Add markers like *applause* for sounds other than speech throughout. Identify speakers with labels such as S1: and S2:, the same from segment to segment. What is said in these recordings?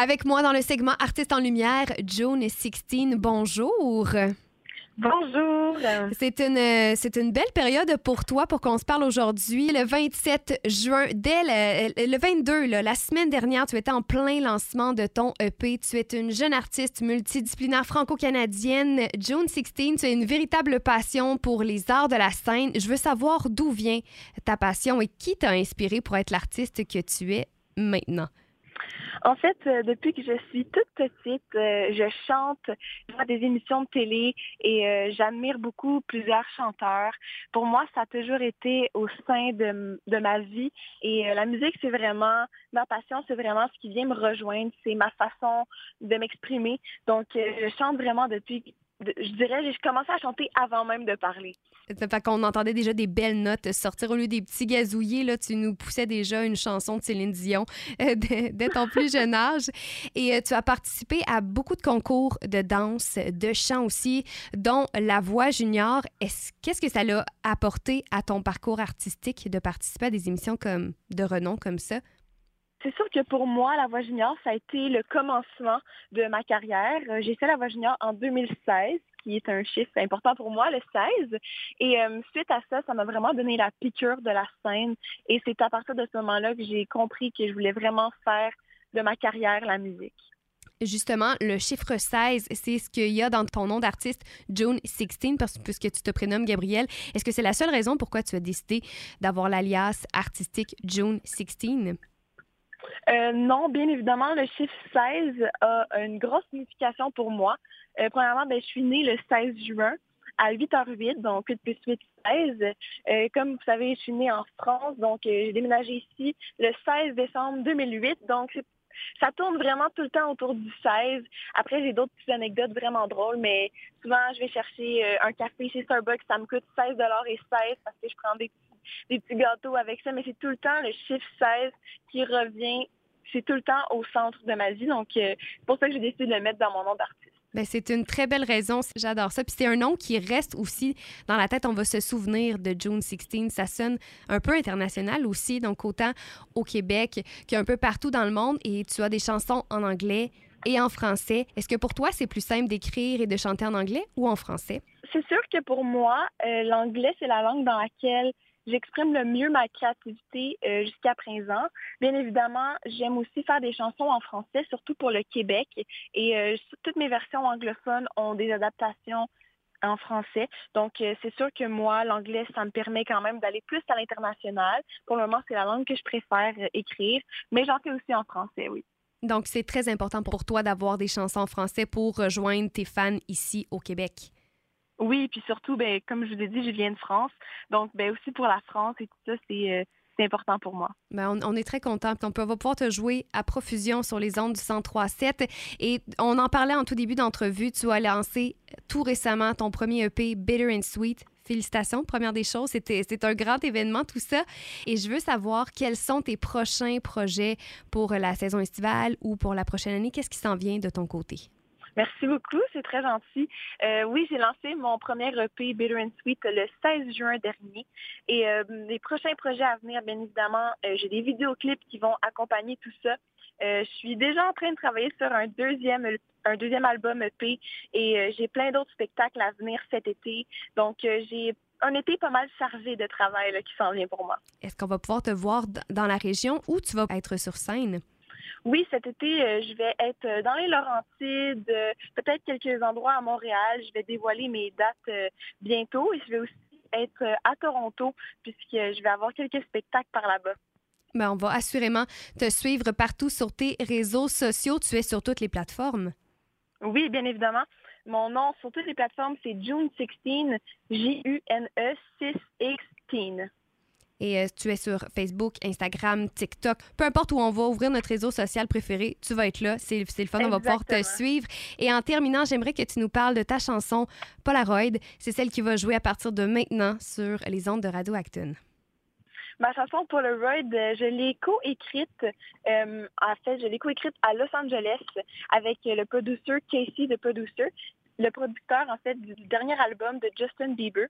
S1: Avec moi dans le segment Artistes en lumière, Joan 16. Bonjour.
S2: Bonjour.
S1: C'est une, c'est une belle période pour toi pour qu'on se parle aujourd'hui. Le 27 juin, dès le, le 22, là, la semaine dernière, tu étais en plein lancement de ton EP. Tu es une jeune artiste multidisciplinaire franco-canadienne. June 16, tu as une véritable passion pour les arts de la scène. Je veux savoir d'où vient ta passion et qui t'a inspiré pour être l'artiste que tu es maintenant.
S2: En fait, euh, depuis que je suis toute petite, euh, je chante dans des émissions de télé et euh, j'admire beaucoup plusieurs chanteurs. Pour moi, ça a toujours été au sein de, de ma vie et la musique, c'est vraiment ma passion, c'est vraiment ce qui vient me rejoindre, c'est ma façon de m'exprimer. Donc, je chante vraiment depuis je dirais, j'ai commencé à chanter avant même de parler.
S1: Fait qu'on entendait déjà des belles notes sortir au lieu des petits gazouillés. Là, tu nous poussais déjà une chanson de Céline Dion euh, dès ton plus jeune âge. Et euh, tu as participé à beaucoup de concours de danse, de chant aussi, dont La Voix Junior. Qu'est-ce que ça l'a apporté à ton parcours artistique de participer à des émissions comme de renom comme ça?
S2: C'est sûr que pour moi, la voix junior, ça a été le commencement de ma carrière. Euh, j'ai fait la voix junior en 2016, qui est un chiffre important pour moi, le 16. Et euh, suite à ça, ça m'a vraiment donné la piqûre de la scène. Et c'est à partir de ce moment-là que j'ai compris que je voulais vraiment faire de ma carrière la musique.
S1: Justement, le chiffre 16, c'est ce qu'il y a dans ton nom d'artiste, June 16, parce, puisque tu te prénommes Gabriel. Est-ce que c'est la seule raison pourquoi tu as décidé d'avoir l'alias artistique June 16?
S2: Euh, non, bien évidemment, le chiffre 16 a une grosse signification pour moi. Euh, premièrement, ben, je suis née le 16 juin à 8h08, donc 8 plus 8, 16. Euh, comme vous savez, je suis née en France, donc j'ai déménagé ici le 16 décembre 2008. Donc, ça tourne vraiment tout le temps autour du 16. Après, j'ai d'autres petites anecdotes vraiment drôles, mais souvent, je vais chercher un café chez Starbucks, ça me coûte 16 et 16 parce que je prends des des petits gâteaux avec ça, mais c'est tout le temps le chiffre 16 qui revient. C'est tout le temps au centre de ma vie. Donc, euh, c'est pour ça que j'ai décidé de le mettre dans mon nom d'artiste.
S1: Ben, c'est une très belle raison. J'adore ça. Puis c'est un nom qui reste aussi dans la tête. On va se souvenir de June 16. Ça sonne un peu international aussi. Donc, autant au Québec qu'un peu partout dans le monde. Et tu as des chansons en anglais et en français. Est-ce que pour toi, c'est plus simple d'écrire et de chanter en anglais ou en français?
S2: C'est sûr que pour moi, euh, l'anglais, c'est la langue dans laquelle j'exprime le mieux ma créativité euh, jusqu'à présent. Bien évidemment, j'aime aussi faire des chansons en français, surtout pour le Québec. Et euh, toutes mes versions anglophones ont des adaptations en français. Donc, euh, c'est sûr que moi, l'anglais, ça me permet quand même d'aller plus à l'international. Pour le moment, c'est la langue que je préfère écrire, mais j'en fais aussi en français, oui.
S1: Donc, c'est très important pour toi d'avoir des chansons en français pour rejoindre tes fans ici au Québec.
S2: Oui, puis surtout, ben, comme je vous ai dit, je viens de France. Donc, ben, aussi pour la France et tout ça, c'est euh, important pour moi.
S1: Ben, on, est très content. On, peut, va pouvoir te jouer à profusion sur les ondes du 103.7. Et on en parlait en tout début d'entrevue. Tu as lancé tout récemment ton premier EP, Bitter and Sweet. Félicitations. Première des choses, c'est un grand événement, tout ça. Et je veux savoir quels sont tes prochains projets pour la saison estivale ou pour la prochaine année? Qu'est-ce qui s'en vient de ton côté?
S2: Merci beaucoup, c'est très gentil. Euh, oui, j'ai lancé mon premier EP Bitter and Sweet le 16 juin dernier. Et euh, les prochains projets à venir, bien évidemment, euh, j'ai des vidéoclips qui vont accompagner tout ça. je suis déjà en train de travailler sur un deuxième un deuxième album EP et j'ai plein d'autres spectacles à venir cet été. Donc j'ai un été pas mal chargé de travail qui s'en vient pour moi.
S1: Est-ce qu'on va pouvoir te voir dans la région où tu vas être sur scène?
S2: Oui, cet été, euh, je vais être euh, dans les Laurentides, euh, peut-être quelques endroits à Montréal. Je vais dévoiler mes dates bientôt et je vais aussi être à Toronto puisque je vais avoir quelques spectacles par là-bas.
S1: Ben, on va assurément te suivre partout sur tes réseaux sociaux. Tu es sur toutes les plateformes.
S2: Oui, bien évidemment. Mon nom sur toutes les plateformes, c'est June16, J-U-N-E 6 16
S1: Et euh, tu es sur Facebook, Instagram, TikTok, peu importe où on va ouvrir notre réseau social préféré, tu vas être là. C'est c'est le fun, on va pouvoir te suivre. Et en terminant, j'aimerais que tu nous parles de ta chanson Polaroid. C'est celle qui va jouer à partir de maintenant sur les ondes de Radio Acton.
S2: Ma chanson Polaroid, euh, je l'ai co-écrite, euh, en fait, je l'ai co-écrite à Los Angeles avec le producer Casey de Producer, le producteur, en fait, du dernier album de Justin Bieber.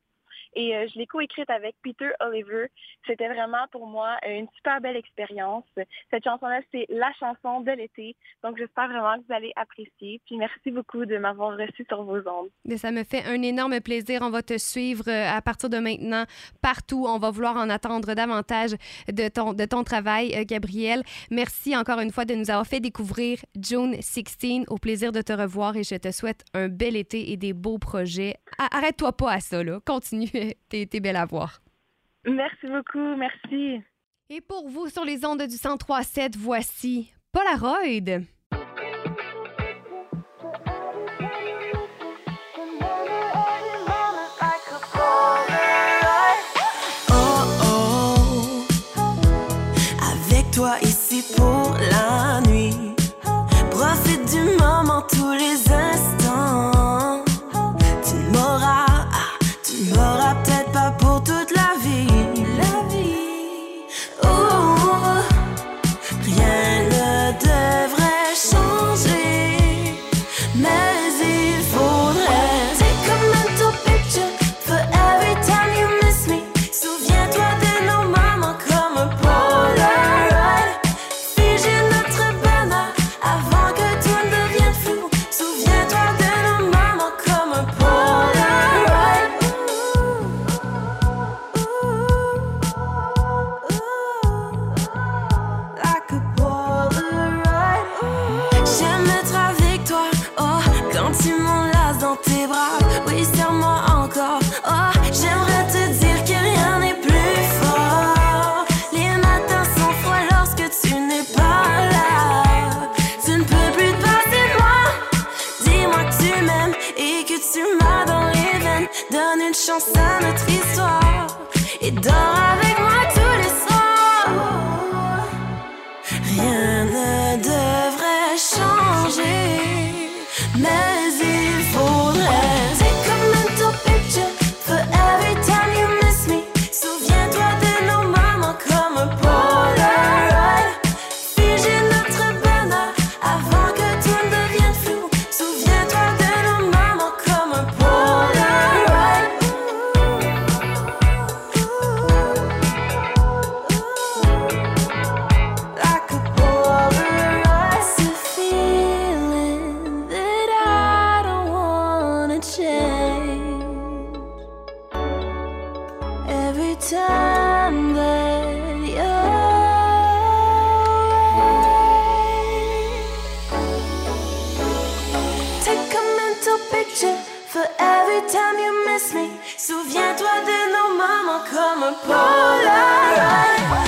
S2: Et euh, je l'ai co-écrite avec Peter Oliver. C'était vraiment pour moi euh, une super belle expérience. Cette chanson-là, c'est la chanson de l'été. Donc, j'espère vraiment que vous allez apprécier. Puis, merci beaucoup de m'avoir reçu sur vos ondes.
S1: Ça me fait un énorme plaisir. On va te suivre euh, à partir de maintenant partout. On va vouloir en attendre davantage de ton, de ton travail, Gabriel. Merci encore une fois de nous avoir fait découvrir June 16. Au plaisir de te revoir et je te souhaite un bel été et des beaux projets. Arrête-toi pas à ça, là. Continue. *laughs* T'es belle à voir.
S2: Merci beaucoup. Merci.
S1: Et pour vous, sur les ondes du 1037, voici Polaroid.
S3: Chance à notre histoire et time that you're away. Take a mental picture for every time you miss me. Souviens-toi de nos moments comme un Polaroid.